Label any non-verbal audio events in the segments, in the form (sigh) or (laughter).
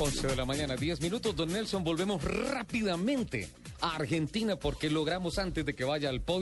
11 de la mañana, 10 minutos. Don Nelson, volvemos rápidamente a Argentina porque logramos antes de que vaya al podio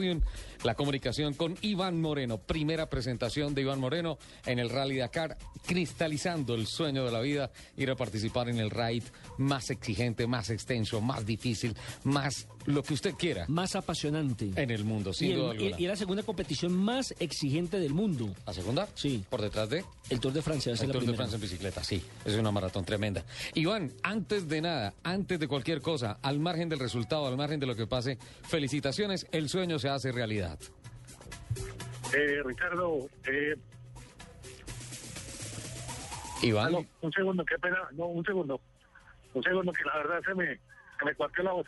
la comunicación con Iván Moreno. Primera presentación de Iván Moreno en el Rally Dakar, cristalizando el sueño de la vida, ir a participar en el raid más exigente, más extenso, más difícil, más lo que usted quiera. Más apasionante. En el mundo, sin y, duda alguna. y, y la segunda competición más exigente del mundo. ¿La segunda? Sí. ¿Por detrás de? El Tour de Francia. El Tour de Francia en bicicleta, sí. Es una maratón tremenda. Iván, antes de nada, antes de cualquier cosa, al margen del resultado, al margen de lo que pase, felicitaciones, el sueño se hace realidad. Eh, Ricardo, eh, Iván. un segundo, qué pena, no, un segundo. Un segundo, que la verdad se me, se me cuarteó la voz.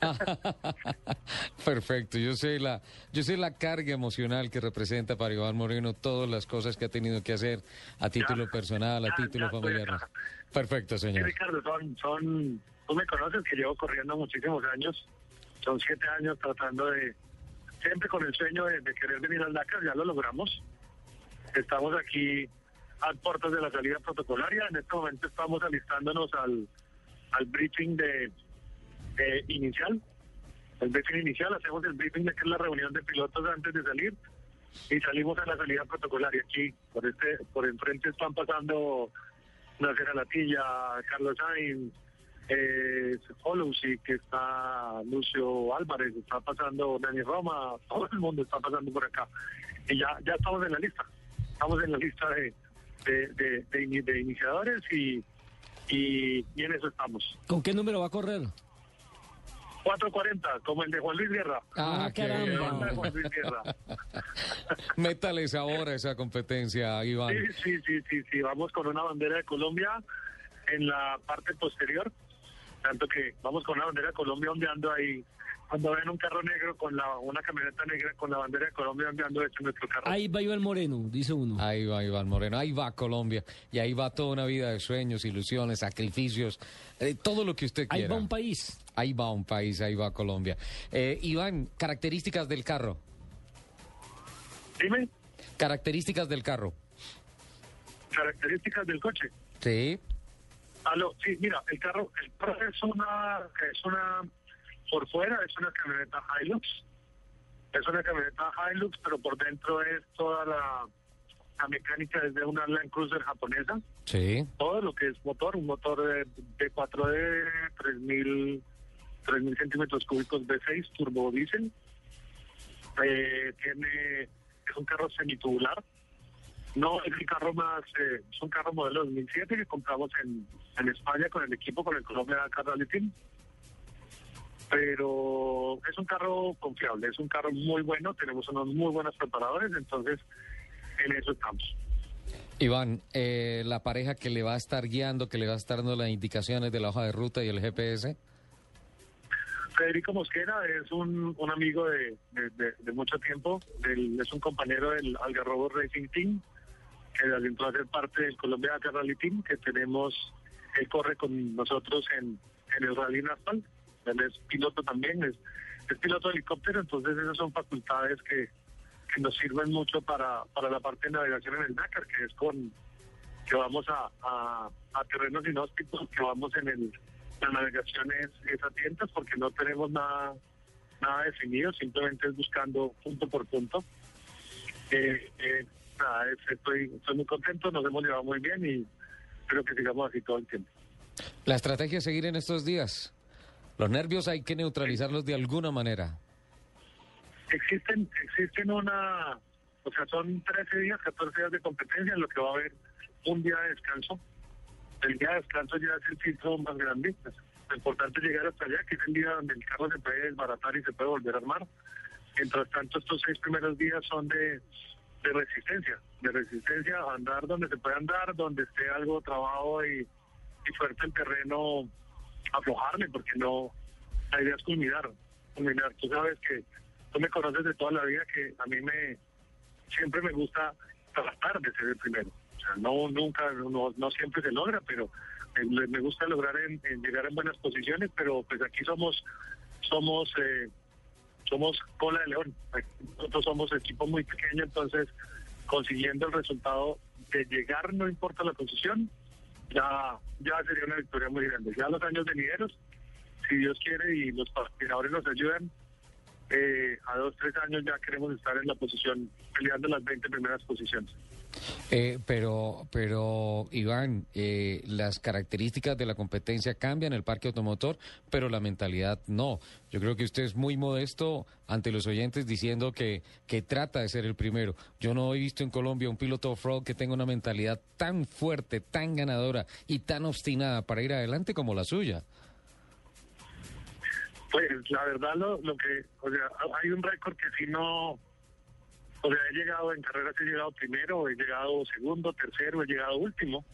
(laughs) Perfecto, yo sé la, yo sé la carga emocional que representa para Iván Moreno todas las cosas que ha tenido que hacer a título personal, a ya, título ya familiar. Perfecto, Sí, señor. Ricardo, son, son, tú me conoces que llevo corriendo muchísimos años, son siete años tratando de, siempre con el sueño de, de querer venir al Dakar, ya lo logramos. Estamos aquí a puertas de la salida protocolaria, en este momento estamos alistándonos al, al briefing de, de inicial, el briefing inicial, hacemos el briefing que es la reunión de pilotos antes de salir y salimos a la salida protocolaria aquí, por este, por enfrente están pasando Nacer Latilla, Carlos Sainz, eh, Holousi, que está Lucio Álvarez, está pasando Dani Roma, todo el mundo está pasando por acá. Y ya, ya estamos en la lista, estamos en la lista de, de, de, de de iniciadores y, y, y en eso estamos. ¿Con qué número va a correr? 440, como el de Juan Luis Guerra. Ah, Ah, qué caramba. El bien. banda de Juan Luis Guerra. (laughs) Métales ahora esa competencia, Iván. Sí, sí, sí, sí, sí, vamos con una bandera de Colombia en la parte posterior, tanto que vamos con una bandera de Colombia ondeando ahí. Cuando ven un carro negro con la una camioneta negra con la bandera de Colombia ondeando es nuestro carro. Ahí va Iván Moreno, dice uno. Ahí va Iván Moreno, ahí va Colombia y ahí va toda una vida de sueños, ilusiones, sacrificios, eh, todo lo que usted Ahí quiera. va un país. Ahí va un país, ahí va Colombia. Eh, Iván, características del carro. Dime, Características del carro. características del coche. Sí. Aló, sí, mira, el carro, el carro es una, es una, por fuera es una camioneta Hilux, es una camioneta Hilux, pero por dentro es toda la, la mecánica desde una Land Cruiser japonesa, Sí. todo lo que es motor, un motor de, de 4D, 3000, 3000 centímetros cúbicos V6, turbo diésel, eh, tiene, es un carro semitubular, no es el carro más, eh, es un carro modelo 2007 que compramos en, en España con el equipo, con el Colombia Dakar Rally Team. Pero es un carro confiable, es un carro muy bueno, tenemos unos muy buenos preparadores, entonces en eso estamos. Iván, eh, la pareja que le va a estar guiando, que le va a estar dando las indicaciones de la hoja de ruta y el GPS. Federico Mosquera es un, un amigo de, de- de- de mucho tiempo, del- es un compañero del Algarrobo Racing Team, que entró a ser parte del Colombia Rally Team, que tenemos, él corre con nosotros en, en el Rally Nacional, él es piloto también, es, es piloto de helicóptero, entonces esas son facultades que, que nos sirven mucho para, para la parte de navegación en el Dakar, que es con que vamos a, a, a terrenos inhóspitos, que vamos en el la navegación es, es a tientas porque no tenemos nada nada definido, simplemente es buscando punto por punto. Eh, eh, nada, es- estoy, estoy muy contento, nos hemos llevado muy bien y espero que sigamos así todo el tiempo. La estrategia es seguir en estos días. Los nervios hay que neutralizarlos de alguna manera. Existen, existen una, o sea, son 13 días, 14 días de competencia en lo que va a haber un día de descanso. El día de descanso ya es el filtro más grande. pues, Lo importante es llegar hasta allá, que es el día donde el carro se puede desbaratar y se puede volver a armar. Mientras tanto, estos seis primeros días son de, resistencia, de resistencia a andar donde se puede andar, donde esté algo trabado y fuerte el terreno, aflojarle, porque no, la idea es culminar, culminar. Tú sabes que tú me conoces de toda la vida que a mí me siempre me gusta tratar de ser el primero. No nunca, no, no siempre se logra, pero me, me gusta lograr en, en llegar en buenas posiciones, pero pues aquí somos somos eh, somos cola de león. Nosotros somos equipo muy pequeño, entonces consiguiendo el resultado de llegar no importa la posición, ya, ya sería una victoria muy grande. Ya los años venideros, si Dios quiere y los patrocinadores nos ayudan, eh, a dos, tres años ya queremos estar en la posición, peleando las 20 primeras posiciones. Eh, pero, pero Iván, eh, las características de la competencia cambian el parque automotor, pero la mentalidad no. Yo creo que usted es muy modesto ante los oyentes diciendo que, que trata de ser el primero. Yo no he visto en Colombia un piloto off-road que tenga una mentalidad tan fuerte, tan ganadora y tan obstinada para ir adelante como la suya. Pues la verdad lo, lo que, o sea, hay un récord que si no, o sea, he llegado en carreras, he llegado primero, he llegado segundo, tercero, he llegado último,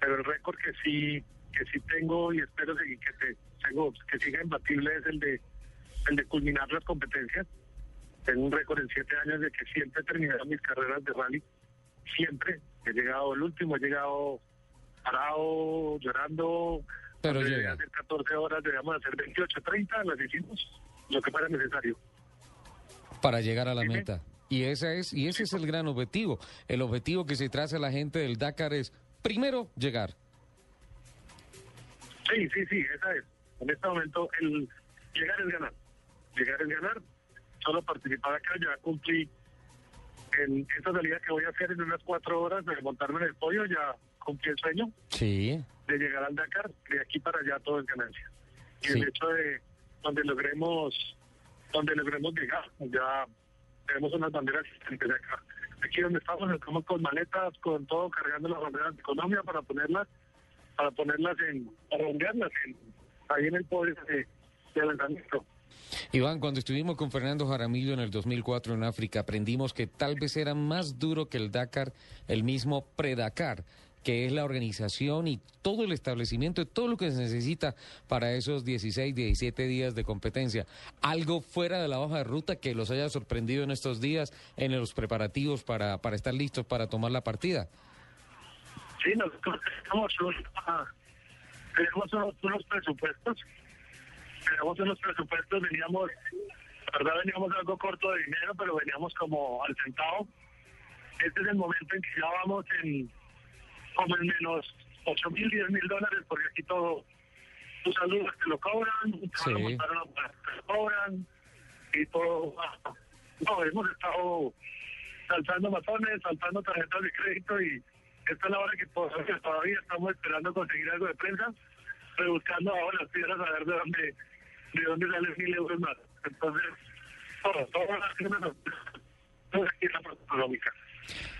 pero el récord que sí, que sí tengo y espero seguir, que te, tengo, que siga imbatible es el de, el de culminar las competencias. Tengo un récord en siete años de que siempre he terminado mis carreras de rally, siempre he llegado el último, he llegado parado, llorando, Pero llega. hacer 14 horas, debíamos hacer 28, 30, las hicimos, lo que fuera necesario. para llegar a la meta. Y esa es y ese es el gran objetivo. El objetivo que se traza la gente del Dakar es primero llegar. Sí, sí, sí, esa es. En este momento, el llegar es ganar. Llegar es ganar. Solo participar acá, ya cumplí en esta salida que voy a hacer en unas cuatro horas de montarme en el podio, ya cumplí el sueño Sí. de llegar al Dakar. De aquí para allá todo es ganancia. Y Sí. el hecho de donde logremos, donde logremos llegar, ya tenemos unas banderas existentes de acá. Aquí donde estamos, estamos con maletas, con todo, cargando las banderas de Colombia para ponerlas, para ponerlas en, para ondearlas en, ahí en el podio de, de lanzamiento. Iván, cuando estuvimos con Fernando Jaramillo en el 2004 en África, aprendimos que tal vez era más duro que el Dakar, el mismo pre-Dakar, que es la organización y todo el establecimiento, todo lo que se necesita para esos 16, 17 días de competencia. Algo fuera de la hoja de ruta que los haya sorprendido en estos días, en los preparativos para, para estar listos para tomar la partida. Sí, nosotros ah, tenemos unos, unos presupuestos, tenemos unos presupuestos, veníamos, la verdad veníamos algo corto de dinero, pero veníamos como al centavo. Este es el momento en que ya vamos en como en menos 8 mil, 10 mil dólares, porque aquí todo, tus saludos te lo cobran, Sí. a una te lo cobran, y todo. ah, No, hemos estado saltando matones, saltando tarjetas de crédito y esta es la hora que todavía, estamos esperando conseguir algo de prensa, rebuscando ahora las piedras a ver de dónde, de dónde salen mil euros más. Entonces, todo, todo aquí en la parte económica.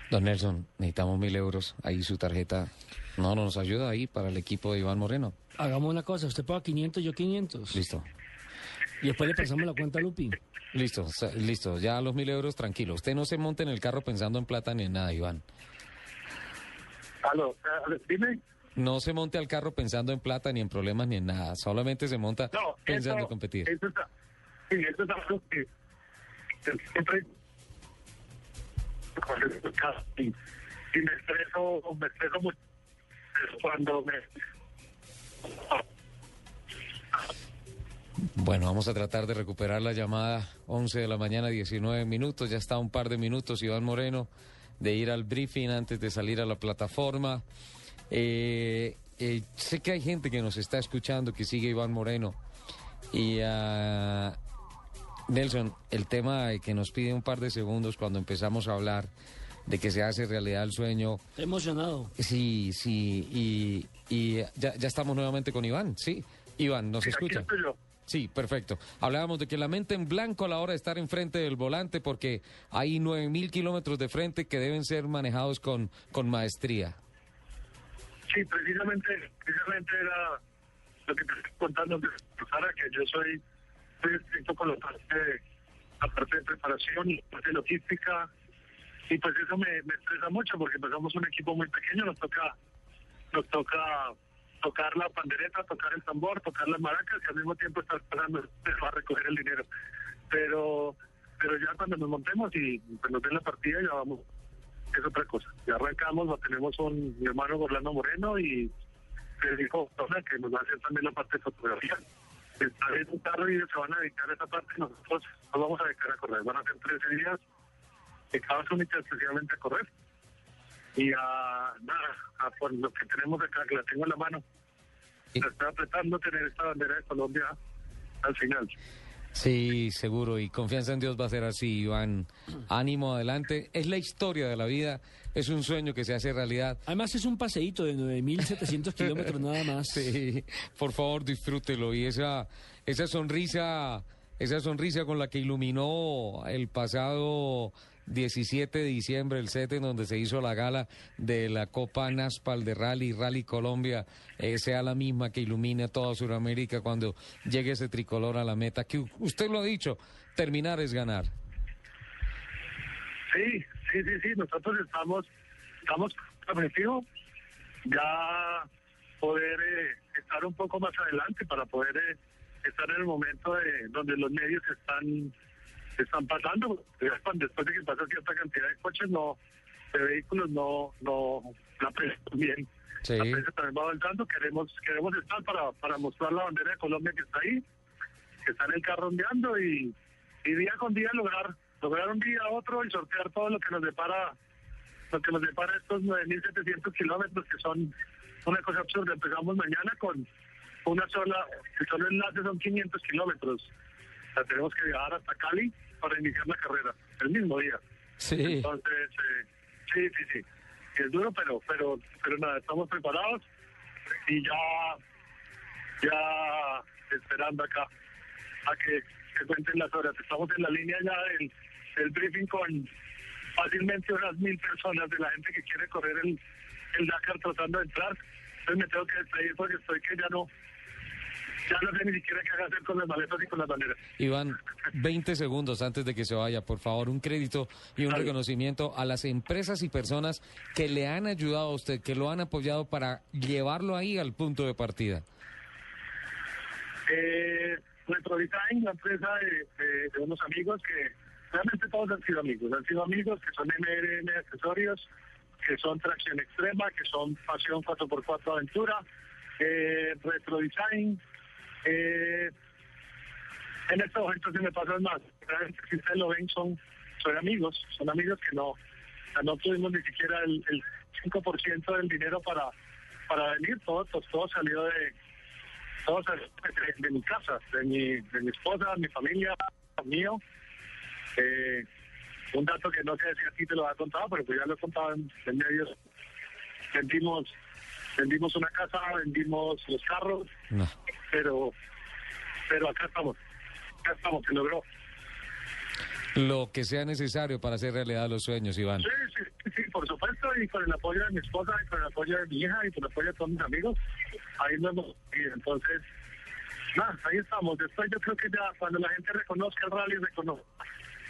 Don Nelson, necesitamos mil euros. Ahí su tarjeta no nos ayuda ahí para el equipo de Iván Moreno. Hagamos una cosa, usted paga 500, yo 500. Listo. Y después le pasamos la cuenta a Lupi. Listo, listo. Ya los mil euros, tranquilo. Usted no se monte en el carro pensando en plata ni en nada, Iván. Aló, eh, dime. No se monte al carro pensando en plata ni en problemas ni en nada. Solamente se monta No, pensando eso, en competir. Eso es, sí, eso es algo que que siempre y, y me estreso, me estreso mucho cuando me Bueno, vamos a tratar de recuperar la llamada. 11 de la mañana, 19 minutos. Ya está un par de minutos, Iván Moreno, de ir al briefing antes de salir a la plataforma. Eh, eh, sé que hay gente que nos está escuchando, que sigue Iván Moreno. Y ah, Nelson, el tema de que nos pide un par de segundos cuando empezamos a hablar de que se hace realidad el sueño. Estoy emocionado. Sí, sí, y, y ya, ya estamos nuevamente con Iván, sí. Iván, ¿nos escucha? estoy yo. Sí, perfecto. Hablábamos de que la mente en blanco a la hora de estar enfrente del volante porque hay 9.000 kilómetros de frente que deben ser manejados con, con maestría. Sí, precisamente, precisamente era lo que te estoy contando, Sara, que yo soy, soy estricto con la parte, de, la parte de preparación y la parte logística, y pues eso me, me estresa mucho porque pues somos un equipo muy pequeño, nos toca, nos toca tocar la pandereta, tocar el tambor, tocar las maracas y al mismo tiempo estar esperando (laughs) a recoger el dinero. Pero pero ya cuando nos montemos y pues, nos den la partida ya vamos es otra cosa. Ya arrancamos, tenemos un mi hermano Orlando Moreno y Federico Tona, que nos va a hacer también la parte de fotografía. Y ellos se van a dedicar a esa parte nosotros nos vamos a dedicar a correr. Van a ser 13 días dedicados única y exclusivamente a correr y a, nada, a por lo que tenemos acá, que la tengo en la mano. Y- Me está apretando tener esta bandera de Colombia al final. Sí, seguro, y confianza en Dios va a ser así, Iván. (clears throat) Ánimo adelante. Es la historia de la vida, es un sueño que se hace realidad. Además es un paseíto de 9.700 kilómetros nada más. (laughs) Sí, por favor, disfrútelo. Y esa, esa sonrisa, esa sonrisa con la que iluminó el pasado 17 de diciembre el set en donde se hizo la gala de la Copa Naspal de Rally, Rally Colombia, eh, sea la misma que ilumine toda Sudamérica cuando llegue ese tricolor a la meta. Que usted lo ha dicho, terminar es ganar. Sí, sí, sí, sí, nosotros estamos, estamos objetivo ya poder eh, estar un poco más adelante para poder eh, estar en el momento de donde los medios están están pasando después de que pasa cierta cantidad de coches no de vehículos no no la prensa también Sí. la prensa también va avanzando queremos queremos estar para para mostrar la bandera de Colombia que está ahí que está en el carro ondeando y, y día con día lograr lograr un día a otro y sortear todo lo que nos depara lo que nos depara estos 9.700 kilómetros que son una cosa absurda. Empezamos mañana con una sola, el solo enlace son 500 kilómetros. O sea, tenemos que viajar hasta Cali para iniciar la carrera, el mismo día. Sí. Entonces, eh, sí, sí, sí. Es duro, pero, pero, pero nada, estamos preparados y ya, ya esperando acá a que se cuenten las horas. Estamos en la línea ya del, del briefing con fácilmente unas mil personas de la gente que quiere correr el, el Dakar tratando de entrar. Entonces me tengo que despedir porque estoy que ya no, ya no sé ni siquiera qué hacer con las maletas y con las banderas. Iván, 20 segundos antes de que se vaya, por favor, un crédito y un reconocimiento a las empresas y personas que le han ayudado a usted, que lo han apoyado para llevarlo ahí al punto de partida. Eh, Retrodesign, la empresa de, de- de unos amigos que realmente todos han sido amigos, han sido amigos que son MRN Accesorios, que son Tracción Extrema, que son Pasión 4x4 Aventura, eh, Retrodesign. Eh, en estos momentos se me pasan más. Si ustedes lo ven, son, amigos, son amigos que no, no tuvimos ni siquiera el, el 5% del dinero para, para venir, todo, pues, todo salió de, todo salió de, mi casa, de mi, de mi esposa, mi familia, mío. Eh, un dato que no sé si a ti te lo ha contado, pero pues ya lo he contado en, en medios. Vendimos, vendimos una casa, vendimos los carros, No. pero, pero acá estamos, acá estamos, se logró. Lo que sea necesario para hacer realidad los sueños, Iván. Sí, sí, sí, por supuesto, y con el apoyo de mi esposa, y con el apoyo de mi hija, y con el apoyo de todos mis amigos, ahí nos hemos ido. Entonces, nada, ahí estamos. Después yo creo que ya cuando la gente reconozca el rally, reconozca.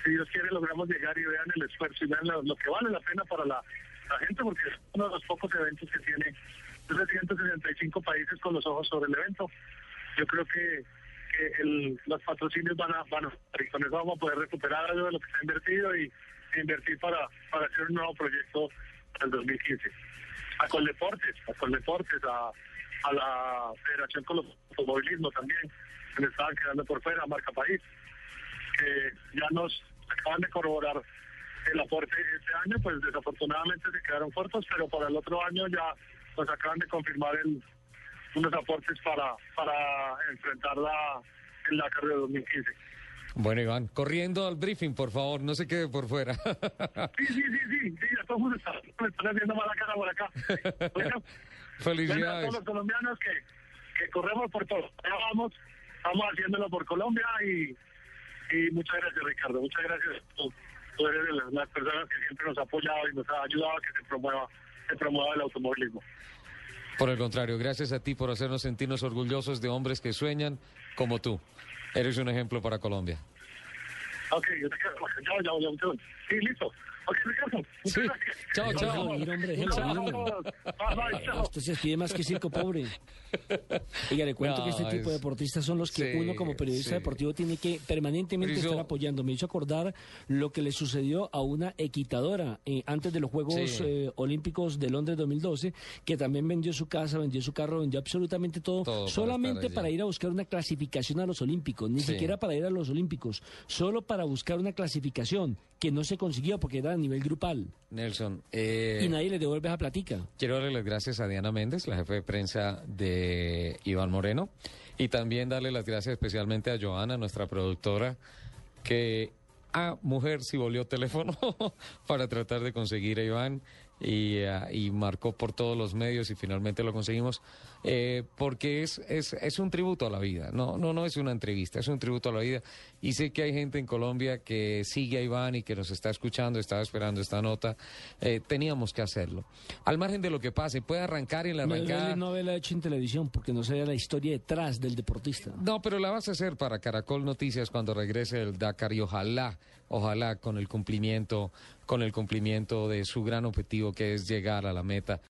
Si Dios quiere, logramos llegar y vean el esfuerzo y vean lo, lo que vale la pena para la, la gente, porque es uno de los pocos eventos que tiene 365 países con los ojos sobre el evento. Yo creo que, el, los patrocinios van a, van a, con eso vamos a poder recuperar algo de lo que se ha invertido y invertir para, para hacer un nuevo proyecto para el 2015. A Coldeportes, a Coldeportes, a, a la Federación con los Automovilismo también, que me estaban quedando por fuera, Marca País, que ya nos acaban de corroborar el aporte este año, pues desafortunadamente se quedaron cortos, pero para el otro año ya nos acaban de confirmar el, unos aportes para, para enfrentar la, el Dakar de 2015. Bueno, Iván, corriendo al briefing, por favor, no se quede por fuera. (laughs) Sí, sí, sí, sí, sí, ya todo el mundo está, me están haciendo mala cara por acá. Bueno, (laughs) bueno, a Felicidades. todos los colombianos que, que corremos por todo. Ya vamos, estamos haciéndolo por Colombia y, y muchas gracias, Ricardo. Muchas gracias. Tú, tú eres de las, las personas que siempre nos ha apoyado y nos ha ayudado a que se promueva, se el automovilismo. Por el contrario, gracias a ti por hacernos sentirnos orgullosos de hombres que sueñan como tú. Eres un ejemplo para Colombia. Ok, yo te quedo. Chao, chao, chao, chao. Sí, listo. Ok, Ricardo. muchas Sí. Chao, chao. Ir, hombre, déjelo chao. Usted se despide más que circo pobre. Oiga, le cuento (laughs) No, que este tipo de deportistas son los que sí, uno como periodista sí. deportivo tiene que permanentemente estar apoyando. Me hizo acordar lo que le sucedió a una equitadora eh, antes de los Juegos Sí. eh, Olímpicos de Londres 2012, que también vendió su casa, vendió su carro, vendió absolutamente todo, solamente para, ir a buscar una clasificación a los Olímpicos, ni siquiera para ir a los Olímpicos, solo para buscar una clasificación que no se consiguió porque eran nivel grupal. Nelson, eh, y nadie le devuelve esa platica. quiero darle las gracias a Diana Méndez, la jefe de prensa de Iván Moreno, y también darle las gracias especialmente a Joana, nuestra productora, que a mujer si volvió teléfono (laughs) para tratar de conseguir a Iván y, eh, y marcó por todos los medios y finalmente lo conseguimos eh, porque es, es, es un tributo a la vida, no, no, no es una entrevista, es un tributo a la vida y sé que hay gente en Colombia que sigue a Iván y que nos está escuchando, estaba esperando esta nota, Eh, teníamos que hacerlo. Al margen de lo que pase, puede arrancar y la No, arrancada... no haberla hecho en televisión porque no sabía la historia detrás del deportista. No, pero la vas a hacer para Caracol Noticias cuando regrese el Dakar y ojalá, ojalá con el cumplimiento, con el cumplimiento de su gran objetivo que es llegar a la meta.